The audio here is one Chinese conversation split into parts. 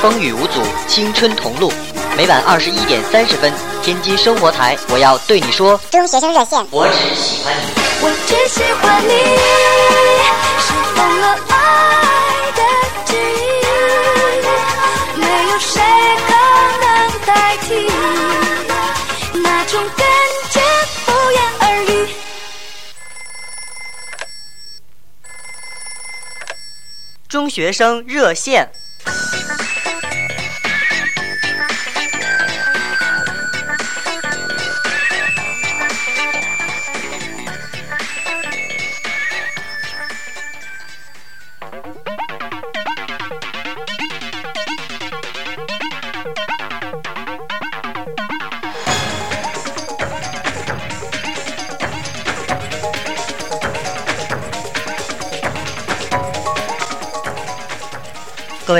风雨无阻，青春同路。每晚二十一点三十分，天津生活台，我要对你说。中学生热线，我只喜欢你。我只喜欢你，是疯了爱的记忆，没有谁可能代替那种感觉，不言而喻。中学生热线。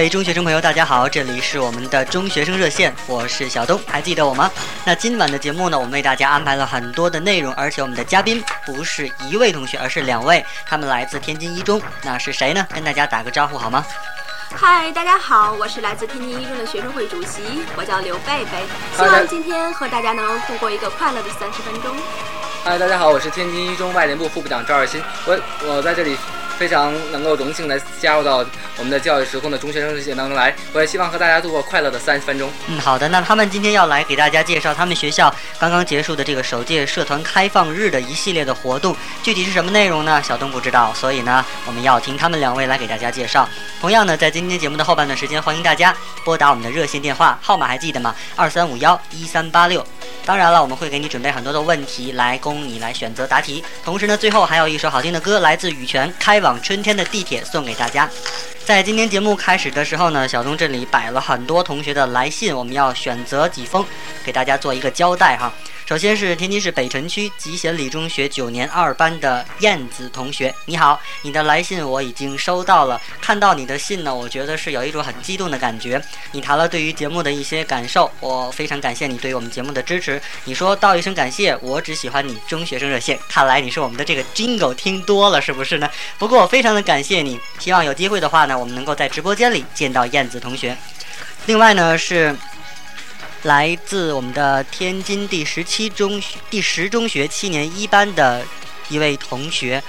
位中学生朋友，大家好，这里是我们的中学生热线，我是小东，还记得我吗？那今晚的节目呢，我们为大家安排了很多的内容，而且我们的嘉宾不是一位同学，而是两位，他们来自天津一中，那是谁呢？跟大家打个招呼好吗？嗨，大家好，我是来自天津一中的学生会主席，我叫刘贝贝，希望今天和大家能度过一个快乐的三十分钟。嗨，大家好，我是天津一中外联部副部长赵二新，我我在这里非常能够荣幸的加入到我们的教育时空的中学生热线当中来，我也希望和大家度过快乐的三十分钟。嗯，好的，那他们今天要来给大家介绍他们学校刚刚结束的这个首届社团开放日的一系列的活动，具体是什么内容呢？小东不知道，所以呢，我们要听他们两位来给大家介绍。同样呢，在今天节目的后半段时间，欢迎大家拨打我们的热线电话号码，还记得吗？二三五幺一三八六。当然了，我们会给你准备很多的问题来供你来选择答题。同时呢，最后还有一首好听的歌，来自羽泉，《开往往春天的地铁》送给大家。在今天节目开始的时候呢，小东这里摆了很多同学的来信，我们要选择几封，给大家做一个交代哈。首先是天津市北辰区集贤里中学九年二班的燕子同学，你好，你的来信我已经收到了。看到你的信呢，我觉得是有一种很激动的感觉。你谈了对于节目的一些感受，我非常感谢你对于我们节目的支持。你说道一声感谢，我只喜欢你中学生热线。看来你是我们的这个 Jingle 听多了，是不是呢？不过我非常的感谢你，希望有机会的话呢，我们能够在直播间里见到燕子同学。另外呢是。来自我们的天津第十七中学第十中学七年一班的一位同学，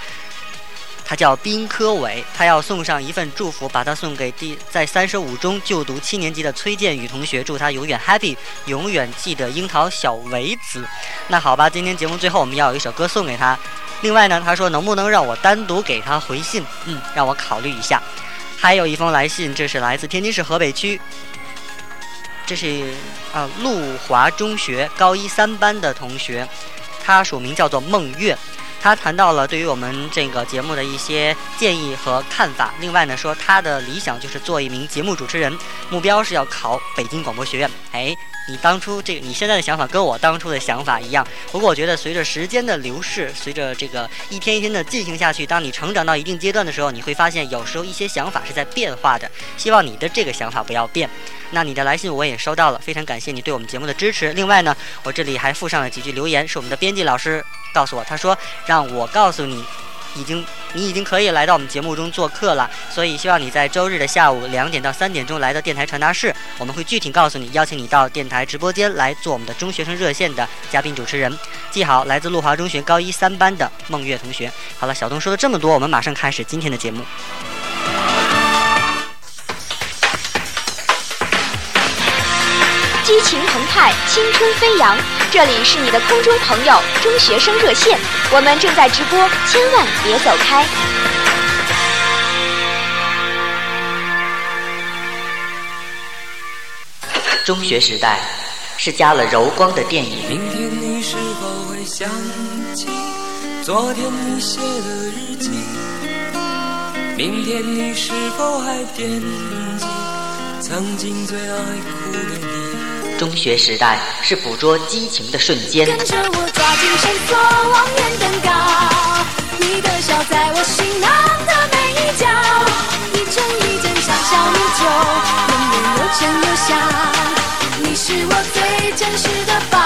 他叫宾科伟，他要送上一份祝福，把他送给第在三十五中就读七年级的崔建宇同学，祝他永远 happy，永远记得樱桃小围子。那好吧，今天节目最后我们要有一首歌送给他。另外呢，他说能不能让我单独给他回信？嗯，让我考虑一下。还有一封来信，这是来自天津市河北区。这是啊，陆华中学高一三班的同学，他署名叫做孟月，他谈到了对于我们这个节目的一些建议和看法。另外呢，说他的理想就是做一名节目主持人，目标是要考北京广播学院。哎，你当初这个你现在的想法跟我当初的想法一样。不过我觉得随着时间的流逝，随着这个一天一天的进行下去，当你成长到一定阶段的时候，你会发现有时候一些想法是在变化的。希望你的这个想法不要变。那你的来信我也收到了，非常感谢你对我们节目的支持。另外呢，我这里还附上了几句留言，是我们的编辑老师告诉我，他说让我告诉你，已经你已经可以来到我们节目中做客了，所以希望你在周日的下午两点到三点钟来到电台传达室，我们会具体告诉你，邀请你到电台直播间来做我们的中学生热线的嘉宾主持人。记好，来自陆华中学高一三班的孟月同学。好了，小东说了这么多，我们马上开始今天的节目。激情澎湃，青春飞扬。这里是你的空中朋友中学生热线，我们正在直播，千万别走开。中学时代是加了柔光的电影，明天你是否会想起昨天你写的日记？明天你是否还惦记曾经最爱哭的你？中学时代是捕捉激情的瞬间，跟着我抓紧绳索，望远登高。你的笑在我心囊的每一角，一针一针像小米酒，永远又沉又香。你是我最真实的宝。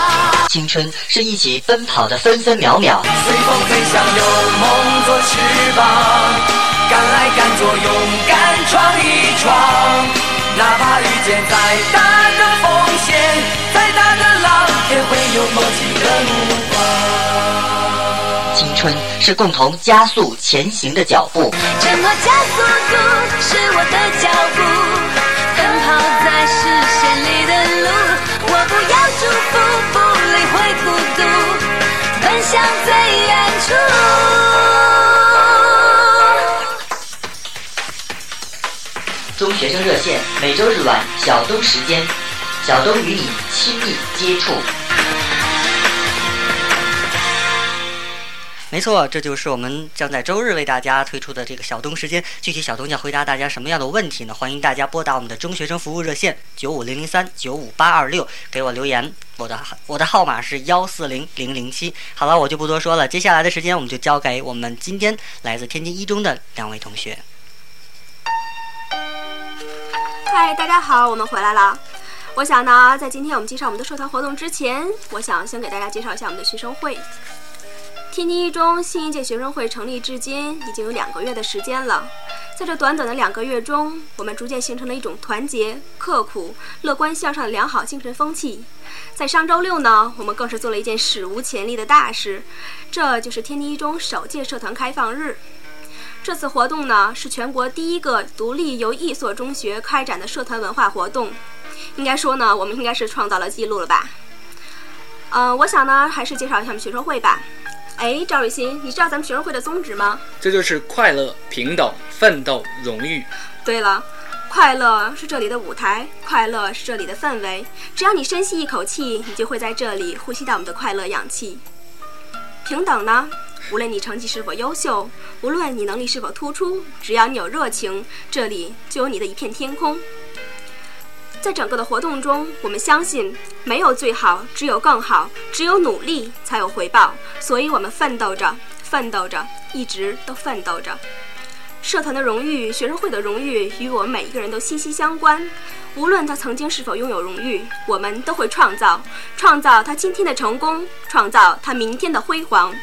青春是一起奔跑的分分秒秒，随风飞翔，有梦做翅膀，敢来敢做，勇敢闯一闯。哪怕遇见再大的风险，再大的浪，也会有默契的目光。青春是共同加速前行的脚步。沉默加速度？是我的脚步，奔跑在视线里的路。我不要祝福，不理会孤独，奔向最远处。中学生热线每周日晚小东时间，小东与你亲密接触。没错，这就是我们将在周日为大家推出的这个小东时间。具体小东将回答大家什么样的问题呢？欢迎大家拨打我们的中学生服务热线九五零零三九五八二六给我留言。我的我的号码是幺四零零零七。好了，我就不多说了。接下来的时间，我们就交给我们今天来自天津一中的两位同学。嗨，大家好，我们回来了。我想呢，在今天我们介绍我们的社团活动之前，我想先给大家介绍一下我们的学生会。天津一中新一届学生会成立至今已经有两个月的时间了，在这短短的两个月中，我们逐渐形成了一种团结、刻苦、乐观向上的良好精神风气。在上周六呢，我们更是做了一件史无前例的大事，这就是天津一中首届社团开放日。这次活动呢，是全国第一个独立由一所中学开展的社团文化活动。应该说呢，我们应该是创造了记录了吧？嗯、我想呢，还是介绍一下我们学生会吧。哎，赵雨欣，你知道咱们学生会的宗旨吗？这就是快乐、平等、奋斗、荣誉。对了，快乐是这里的舞台，快乐是这里的氛围。只要你深吸一口气，你就会在这里呼吸到我们的快乐氧气。平等呢？无论你成绩是否优秀，无论你能力是否突出，只要你有热情，这里就有你的一片天空。在整个的活动中，我们相信没有最好，只有更好；只有努力才有回报。所以，我们奋斗着，奋斗着，一直都奋斗着。社团的荣誉、学生会的荣誉与我们每一个人都息息相关。无论他曾经是否拥有荣誉，我们都会创造，创造他今天的成功，创造他明天的辉煌。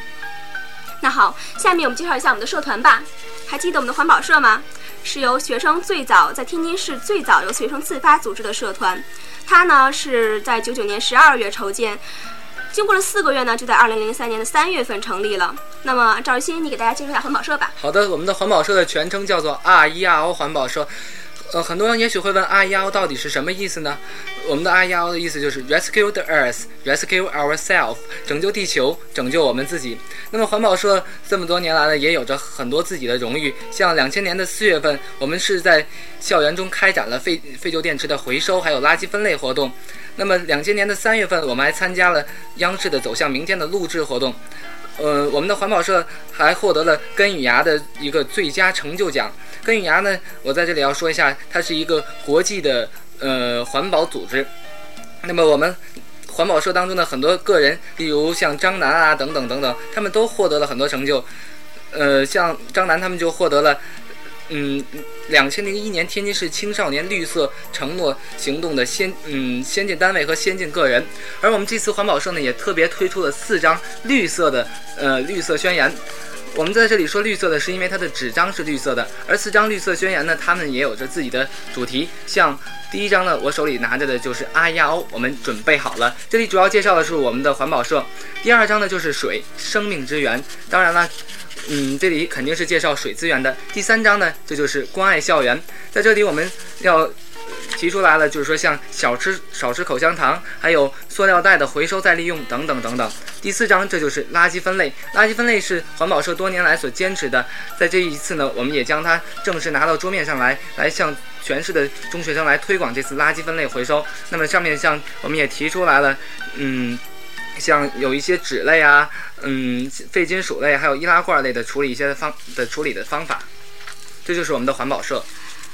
那好，下面我们介绍一下我们的社团吧。还记得我们的环保社吗？是由学生最早在天津市最早由学生自发组织的社团，它呢是在九九年十二月筹建，经过了四个月呢，就在二零零三年的三月份成立了。那么赵一新，你给大家介绍一下环保社吧。好的，我们的环保社的全称叫做 R E R O 环保社。呃，很多人也许会问 “I O” 到底是什么意思呢？我们的 “I O” 的意思就是 Rescue the Earth, Rescue ourselves，拯救地球，拯救我们自己。那么环保社这么多年来呢，也有着很多自己的荣誉。像两千年的四月份，我们是在校园中开展了废废旧电池的回收，还有垃圾分类活动。那么两千年的三月份，我们还参加了央视的《走向明天》的录制活动。呃，我们的环保社还获得了根与芽的一个最佳成就奖。根与芽呢，我在这里要说一下，它是一个国际的呃环保组织。那么我们环保社当中的很多个人，例如像张楠啊等等等等，他们都获得了很多成就。呃，像张楠他们就获得了。嗯，两千零一年天津市青少年绿色承诺行动的先嗯先进单位和先进个人，而我们这次环保社呢也特别推出了四张绿色的呃绿色宣言。我们在这里说绿色的是因为它的纸张是绿色的，而四张绿色宣言呢，它们也有着自己的主题。像第一张呢，我手里拿着的就是阿亚欧，我们准备好了。这里主要介绍的是我们的环保社。第二张呢就是水，生命之源。当然了。嗯，这里肯定是介绍水资源的。第三章呢，这就是关爱校园。在这里我们要提出来了，就是说像小吃少吃口香糖，还有塑料袋的回收再利用等等等等。第四章这就是垃圾分类，垃圾分类是环保社多年来所坚持的。在这一次呢，我们也将它正式拿到桌面上来，来向全市的中学生来推广这次垃圾分类回收。那么上面像我们也提出来了，嗯。像有一些纸类啊，嗯，废金属类，还有易拉罐类的处理一些方的处理的方法，这就是我们的环保社。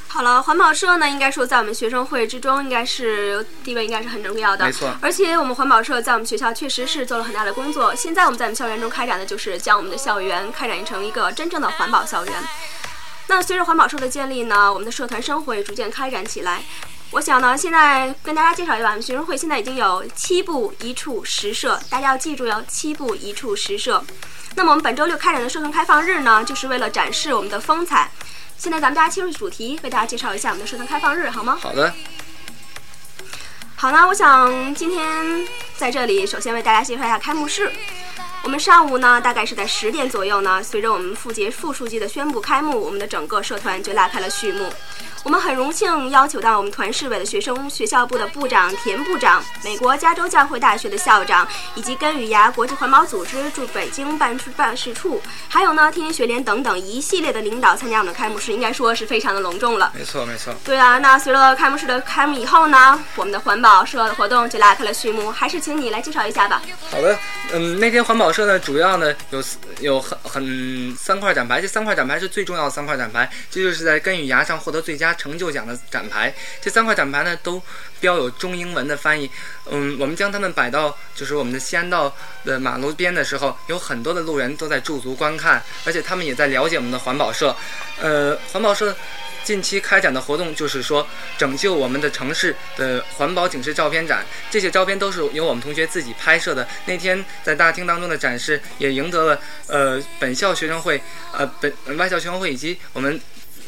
好了，环保社呢，应该说在我们学生会之中，应该是地位应该是很重要的。没错。而且我们环保社在我们学校确实是做了很大的工作。现在我们在我们校园中开展的就是将我们的校园开展成一个真正的环保校园。那随着环保社的建立呢，我们的社团生活也逐渐开展起来。我想呢，现在跟大家介绍一下，我们学生会现在已经有七部一处十社，大家要记住哟，七部一处十社。那么我们本周六开展的社团开放日呢，就是为了展示我们的风采。现在咱们大家切入主题，为大家介绍一下我们的社团开放日，好吗？好的，好呢，我想今天在这里首先为大家介绍一下开幕式。我们上午呢，大概是在十点左右呢，随着我们副节副书记的宣布开幕，我们的整个社团就拉开了序幕。我们很荣幸邀请到我们团市委的学生学校部的部长田部长、美国加州教会大学的校长，以及根与芽国际环保组织驻北京办事办事处，还有呢天津学联等等一系列的领导参加我们的开幕式，应该说是非常的隆重了。没错没错。对啊，那随着开幕式的开幕以后呢，我们的环保社的活动就拉开了序幕，还是请你来介绍一下吧。好的，嗯，那天环保社呢，主要呢有有很很三块展牌，这三块展牌是最重要的三块展牌，这就是在根与芽上获得最佳成就奖的展牌。这三块展牌呢都标有中英文的翻译，嗯，我们将它们摆到就是我们的西安道的马路边的时候，有很多的路人都在驻足观看，而且他们也在了解我们的环保社。呃，环保社近期开展的活动就是说拯救我们的城市的环保警示照片展，这些照片都是由我们同学自己拍摄的。那天在大厅当中的展示也赢得了呃本校学生会、呃本外校学生会以及我们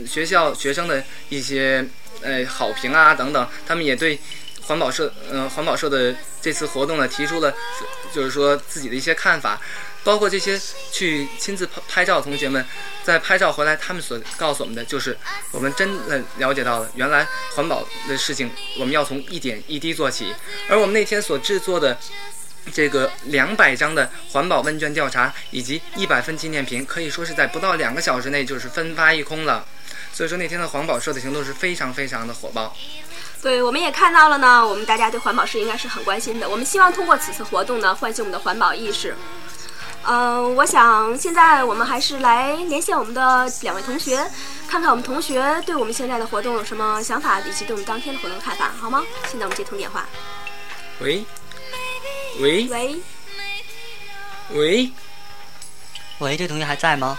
学校学生的一些呃好评啊等等，他们也对环保社呃环保社的这次活动呢提出了就是说自己的一些看法。包括这些去亲自拍拍照的同学们，在拍照回来，他们所告诉我们的就是，我们真的了解到了，原来环保的事情我们要从一点一滴做起。而我们那天所制作的这个两百张的环保问卷调查以及一百份纪念品，可以说是在不到两个小时内就是分发一空了。所以说那天的环保社的行动是非常非常的火爆。对，我们也看到了呢，我们大家对环保是应该是很关心的。我们希望通过此次活动呢，唤醒我们的环保意识。嗯，我想现在我们还是来连线我们的两位同学，看看我们同学对我们现在的活动有什么想法，以及对我们当天的活动看法，好吗？现在我们接通电话。喂，喂，喂，喂，喂，这同学还在吗？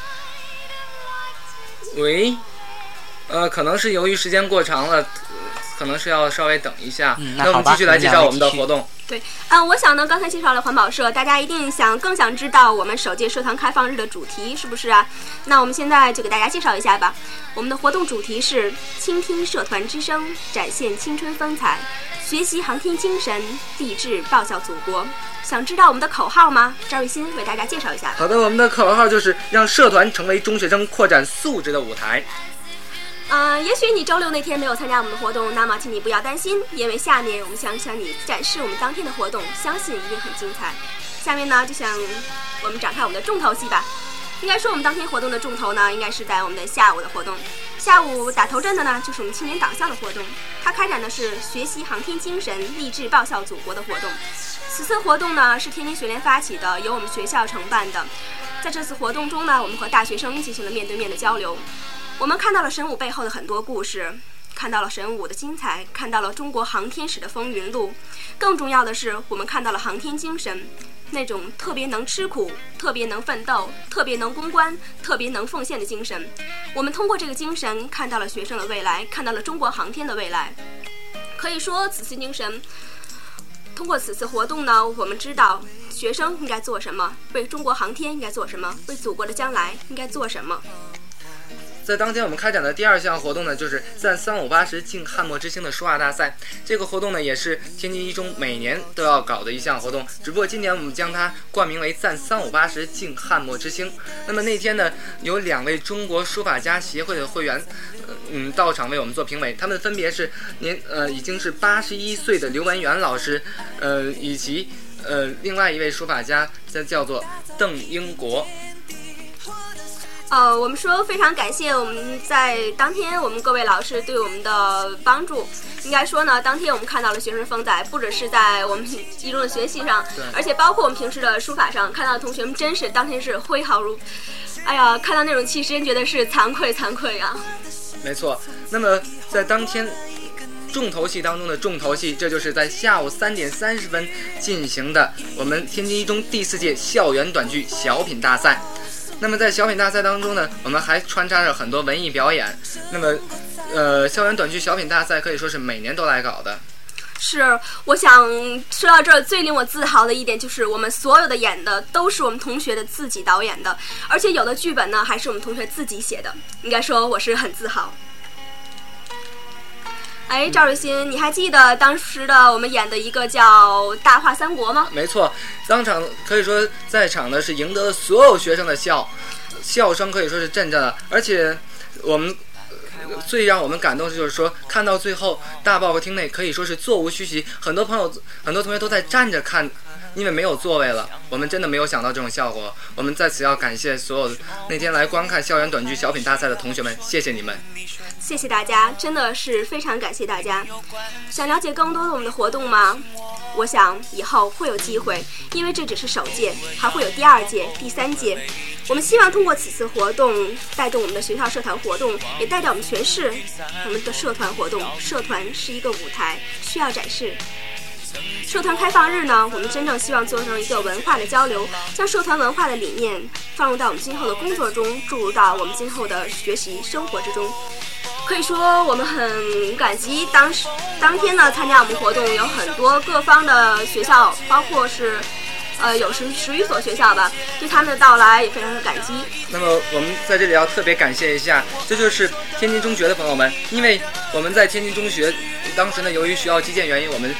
喂，呃，可能是由于时间过长了，可能是要稍微等一下。嗯那那我们继续来介绍我们的活动。对，嗯，我想呢，刚才介绍了环保社，大家一定想更想知道我们首届社团开放日的主题是不是啊？那我们现在就给大家介绍一下吧。我们的活动主题是倾听社团之声，展现青春风采，学习航天精神，立志报效祖国。想知道我们的口号吗？赵雨欣为大家介绍一下。好的，我们的口号就是让社团成为中学生扩展素质的舞台。嗯，也许你周六那天没有参加我们的活动，那么请你不要担心，因为下面我们将向你展示我们当天的活动，相信一定很精彩。下面呢，就像我们展开我们的重头戏吧。应该说，我们当天活动的重头呢，应该是在我们的下午的活动。下午打头阵的呢，就是我们青年党校的活动，它开展的是学习航天精神、立志报效祖国的活动。此次活动呢，是天津学联发起的，由我们学校承办的。在这次活动中呢，我们和大学生进行了面对面的交流。我们看到了神武背后的很多故事，看到了神武的精彩，看到了中国航天史的风云录。更重要的是，我们看到了航天精神，那种特别能吃苦、特别能奋斗、特别能攻关、特别能奉献的精神。我们通过这个精神，看到了学生的未来，看到了中国航天的未来。可以说，此次精神，通过此次活动呢，我们知道学生应该做什么，为中国航天应该做什么，为祖国的将来应该做什么。在当天我们开展的第二项活动呢，就是赞三五八十敬汉墨之星的书画大赛。这个活动呢，也是天津一中每年都要搞的一项活动，只不过今年我们将它冠名为赞三五八十敬汉墨之星。那么那天呢，有两位中国书法家协会的会员，嗯，到场为我们做评委。他们分别是年呃已经是八十一岁的刘文元老师，呃以及呃另外一位书法家，这叫做邓英国。呃，我们说非常感谢我们在当天我们各位老师对我们的帮助。应该说呢，当天我们看到了学生风采，不只是在我们一中的学习上，而且包括我们平时的书法上，看到同学们真是当天是挥毫如，哎呀，看到那种气势，真觉得是惭愧惭愧啊！没错，那么在当天重头戏当中的重头戏，这就是在下午三点三十分进行的我们天津一中第四届校园短剧小品大赛。那么在小品大赛当中呢，我们还穿插着很多文艺表演。那么，呃，校园短剧小品大赛可以说是每年都来搞的。是，我想说到这儿，最令我自豪的一点就是，我们所有的演的都是我们同学的自己导演的，而且有的剧本呢还是我们同学自己写的，应该说我是很自豪。哎，赵瑞鑫，你还记得当时的我们演的一个叫《大话三国》吗？没错，当场可以说在场的是赢得了所有学生的笑，笑声可以说是阵阵的，而且我们。最让我们感动的就是说，看到最后，大报告厅内可以说是座无虚席，很多朋友、很多同学都在站着看，因为没有座位了。我们真的没有想到这种效果。我们在此要感谢所有那天来观看校园短剧小品大赛的同学们，谢谢你们。谢谢大家，真的是非常感谢大家。想了解更多的我们的活动吗？我想以后会有机会，因为这只是首届，还会有第二届、第三届。我们希望通过此次活动，带动我们的学校社团活动，也带动我们全市我们的社团活动。社团是一个舞台，需要展示。社团开放日呢，我们真正希望做成一个文化的交流，将社团文化的理念放入到我们今后的工作中，注入到我们今后的学习生活之中。可以说，我们很感激当时当天呢参加我们活动有很多各方的学校，包括是呃有十十余所学校吧，对他们的到来也非常的感激。那么我们在这里要特别感谢一下，这就是天津中学的朋友们，因为我们在天津中学，当时呢由于学校基建原因，我们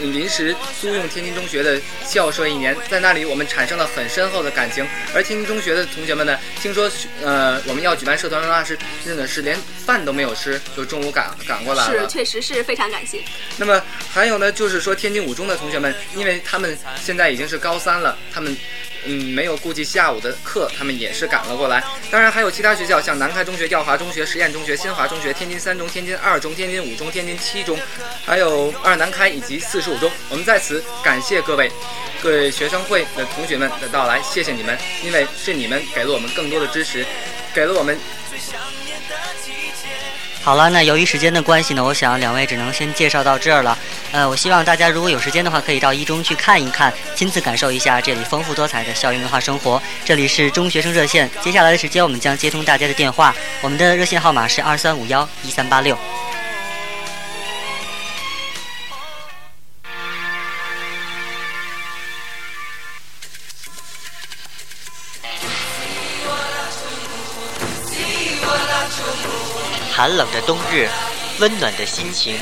嗯临时租用天津中学的校舍一年，在那里我们产生了很深厚的感情。而天津中学的同学们呢，听说呃我们要举办社团文化是真的是连饭都没有吃，就中午赶赶过来了。是，确实是非常感谢。那么还有呢，就是说天津五中的同学们，因为他们现在已经是高高三了，他们嗯没有顾及下午的课，他们也是赶了过来。当然还有其他学校，像南开中学、耀华中学、实验中学、新华中学、天津三中、天津二中、天津五中、天津七中，还有二南开以及四十五中。我们在此感谢各位。各位学生会的同学们的到来，谢谢你们，因为是你们给了我们更多的支持，给了我们最好了，那由于时间的关系呢，我想两位只能先介绍到这儿了。呃，我希望大家如果有时间的话，可以到一中去看一看，亲自感受一下这里丰富多彩的校园文化生活。这里是中学生热线，接下来的时间我们将接通大家的电话，我们的热线号码是二三五幺一三八六。寒冷的冬日，温暖的心情，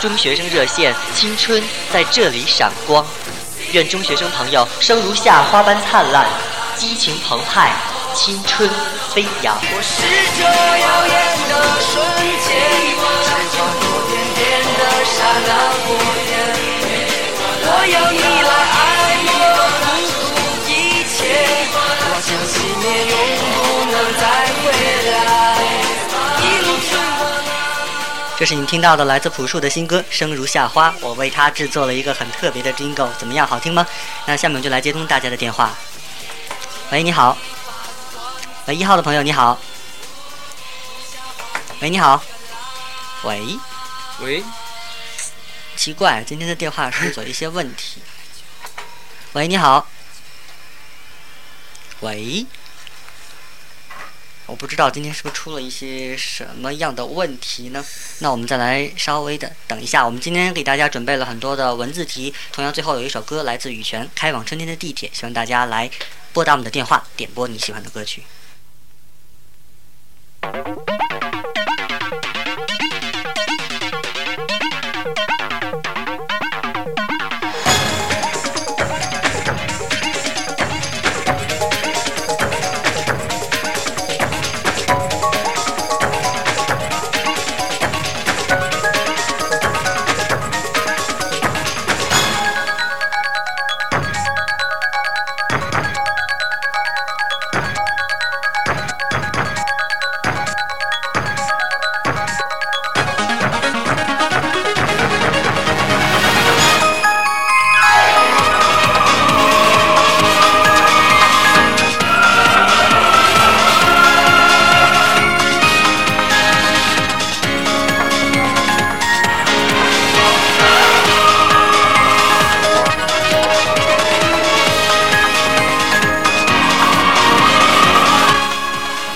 中学生热线，青春在这里闪光。愿中学生朋友生如夏花般灿烂，激情澎湃，青春飞扬。我是这耀眼的瞬间，释放昨天点的刹那火焰。我要你来这是你听到的来自朴树的新歌《生如夏花》，我为他制作了一个很特别的 jingle，怎么样，好听吗？那下面就来接通大家的电话。喂，你好。喂，一号的朋友你好。喂，你好。喂，喂，奇怪，今天的电话是不是有一些问题？喂，你好。喂，我不知道今天是不是出了一些什么样的问题呢？那我们再来稍微的等一下。我们今天给大家准备了很多的文字题，同样最后有一首歌来自羽泉，《开往春天的地铁》，希望大家来拨打我们的电话，点播你喜欢的歌曲。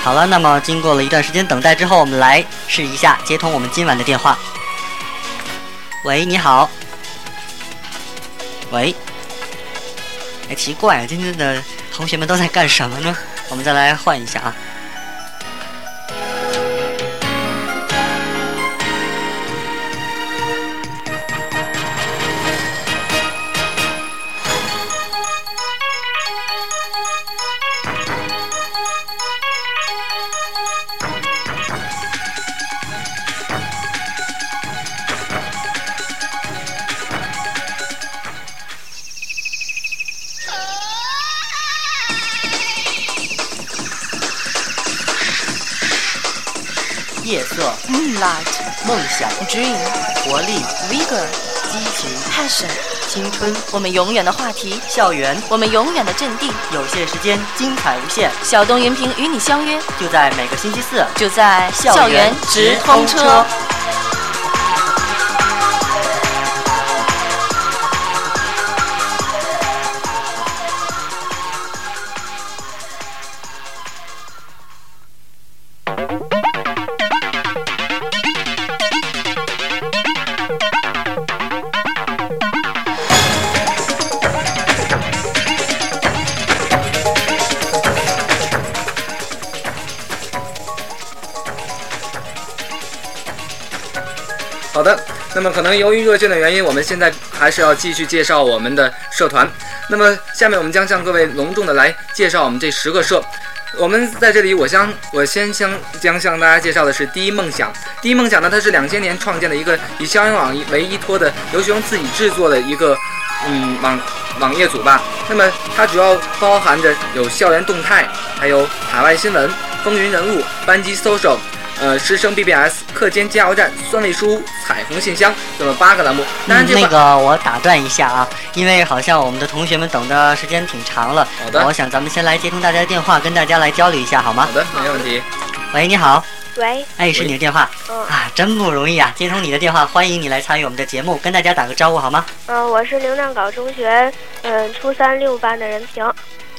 好了，那么经过了一段时间等待之后，我们来试一下接通我们今晚的电话。喂，你好，喂，哎，奇怪，今天的同学们都在干什么呢？我们再来换一下啊。夜色、Moonlight, 梦想、dream, 活力、vigor, 激情、passion，青春、我们永远的话题，校园，我们永远的阵地。有限时间，精彩无限，小东云平与你相约，就在每个星期四。就在校校园直通车。那么可能由于热线的原因，我们现在还是要继续介绍我们的社团。那么下面我们将向各位隆重的来介绍我们这十个社。我们在这里，我将我先将将向大家介绍的是第一梦想。第一梦想呢，它是两千年创建的一个以校园网为依托的由学生自己制作的一个嗯网网页组吧。那么它主要包含着有校园动态，还有海外新闻、风云人物、班级 social。呃，师生 BBS、课间加油站、酸味书屋、彩虹信箱这么八个栏目。当然，嗯那个我打断一下啊，因为好像我们的同学们等的时间挺长了。好的我想咱们先来接通大家的电话，跟大家来交流一下，好吗好？的，没问题。喂，你好，喂，哎，是你的电话嗯啊，真不容易啊！接通你的电话，欢迎你来参与我们的节目，跟大家打个招呼好吗？嗯、我是灵亮岗中学嗯初三六班的任平，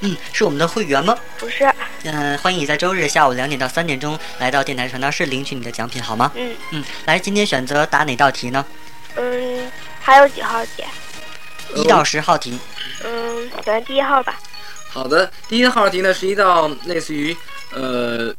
嗯，是我们的会员吗？不是，嗯、欢迎你在周日下午两点到三点钟来到电台传达室领取你的奖品，好吗？嗯嗯，来，今天选择答哪道题呢？嗯，还有几号题？一到十号题。嗯，选第一号吧。好的，第一号题呢是一道类似于呃